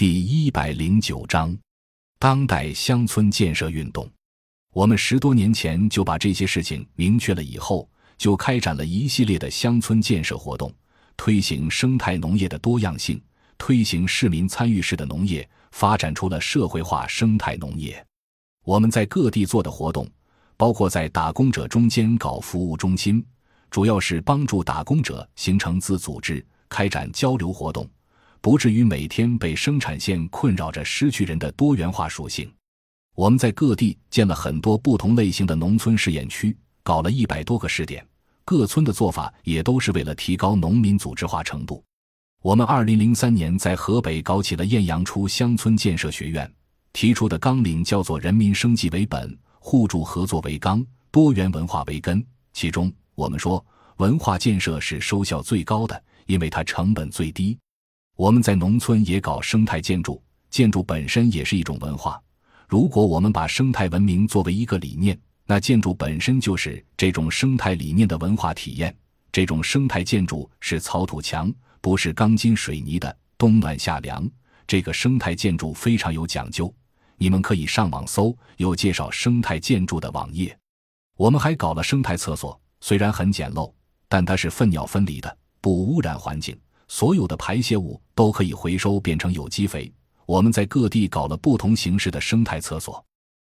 第一百零九章，当代乡村建设运动。我们十多年前就把这些事情明确了，以后就开展了一系列的乡村建设活动，推行生态农业的多样性，推行市民参与式的农业，发展出了社会化生态农业。我们在各地做的活动，包括在打工者中间搞服务中心，主要是帮助打工者形成自组织。开展交流活动，不至于每天被生产线困扰着，失去人的多元化属性。我们在各地建了很多不同类型的农村试验区，搞了一百多个试点。各村的做法也都是为了提高农民组织化程度。我们二零零三年在河北搞起了艳阳初乡村建设学院，提出的纲领叫做“人民生计为本，互助合作为纲，多元文化为根”。其中，我们说文化建设是收效最高的。因为它成本最低，我们在农村也搞生态建筑，建筑本身也是一种文化。如果我们把生态文明作为一个理念，那建筑本身就是这种生态理念的文化体验。这种生态建筑是草土墙，不是钢筋水泥的，冬暖夏凉。这个生态建筑非常有讲究，你们可以上网搜有介绍生态建筑的网页。我们还搞了生态厕所，虽然很简陋，但它是粪尿分离的。不污染环境，所有的排泄物都可以回收变成有机肥。我们在各地搞了不同形式的生态厕所。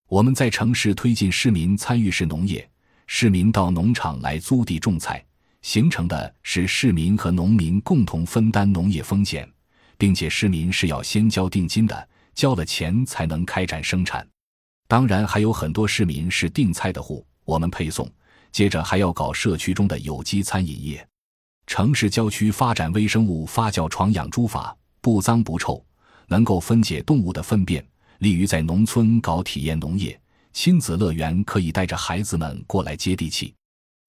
我们在城市推进市民参与式农业，市民到农场来租地种菜，形成的是市民和农民共同分担农业风险，并且市民是要先交定金的，交了钱才能开展生产。当然，还有很多市民是订菜的户，我们配送。接着还要搞社区中的有机餐饮业。城市郊区发展微生物发酵床养猪法，不脏不臭，能够分解动物的粪便，利于在农村搞体验农业。亲子乐园可以带着孩子们过来接地气。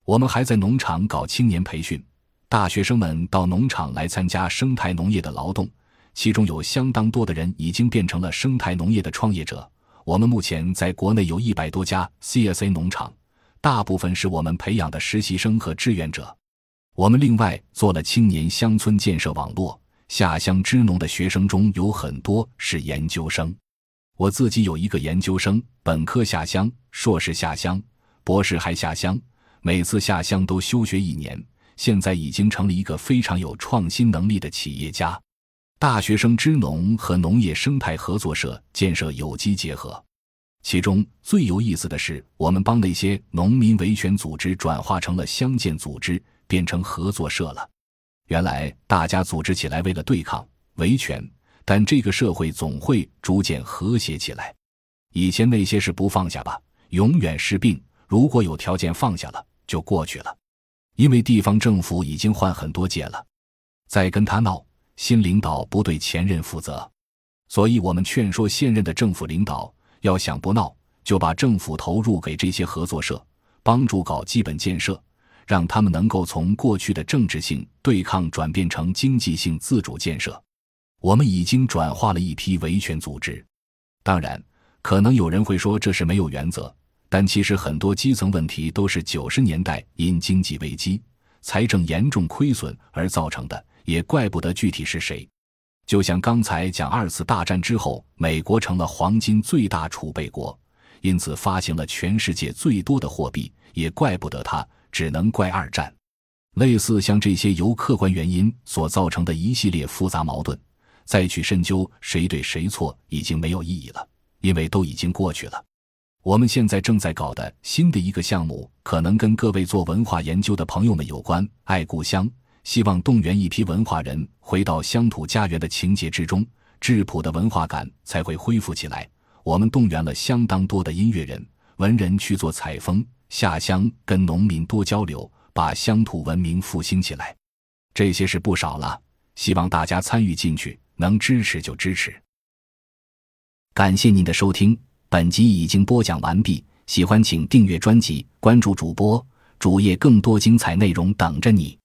我们还在农场搞青年培训，大学生们到农场来参加生态农业的劳动，其中有相当多的人已经变成了生态农业的创业者。我们目前在国内有一百多家 CSA 农场，大部分是我们培养的实习生和志愿者。我们另外做了青年乡村建设网络，下乡支农的学生中有很多是研究生。我自己有一个研究生，本科下乡，硕士下乡，博士还下乡，每次下乡都休学一年。现在已经成了一个非常有创新能力的企业家。大学生支农和农业生态合作社建设有机结合，其中最有意思的是，我们帮那些农民维权组织转化成了乡建组织。变成合作社了。原来大家组织起来为了对抗维权，但这个社会总会逐渐和谐起来。以前那些事不放下吧，永远是病；如果有条件放下了，就过去了。因为地方政府已经换很多届了，再跟他闹，新领导不对前任负责。所以我们劝说现任的政府领导，要想不闹，就把政府投入给这些合作社，帮助搞基本建设。让他们能够从过去的政治性对抗转变成经济性自主建设。我们已经转化了一批维权组织。当然，可能有人会说这是没有原则，但其实很多基层问题都是九十年代因经济危机、财政严重亏损而造成的，也怪不得具体是谁。就像刚才讲二次大战之后，美国成了黄金最大储备国，因此发行了全世界最多的货币，也怪不得他。只能怪二战，类似像这些由客观原因所造成的一系列复杂矛盾，再去深究谁对谁错已经没有意义了，因为都已经过去了。我们现在正在搞的新的一个项目，可能跟各位做文化研究的朋友们有关。爱故乡，希望动员一批文化人回到乡土家园的情节之中，质朴的文化感才会恢复起来。我们动员了相当多的音乐人、文人去做采风。下乡跟农民多交流，把乡土文明复兴起来，这些事不少了。希望大家参与进去，能支持就支持。感谢您的收听，本集已经播讲完毕。喜欢请订阅专辑，关注主播主页，更多精彩内容等着你。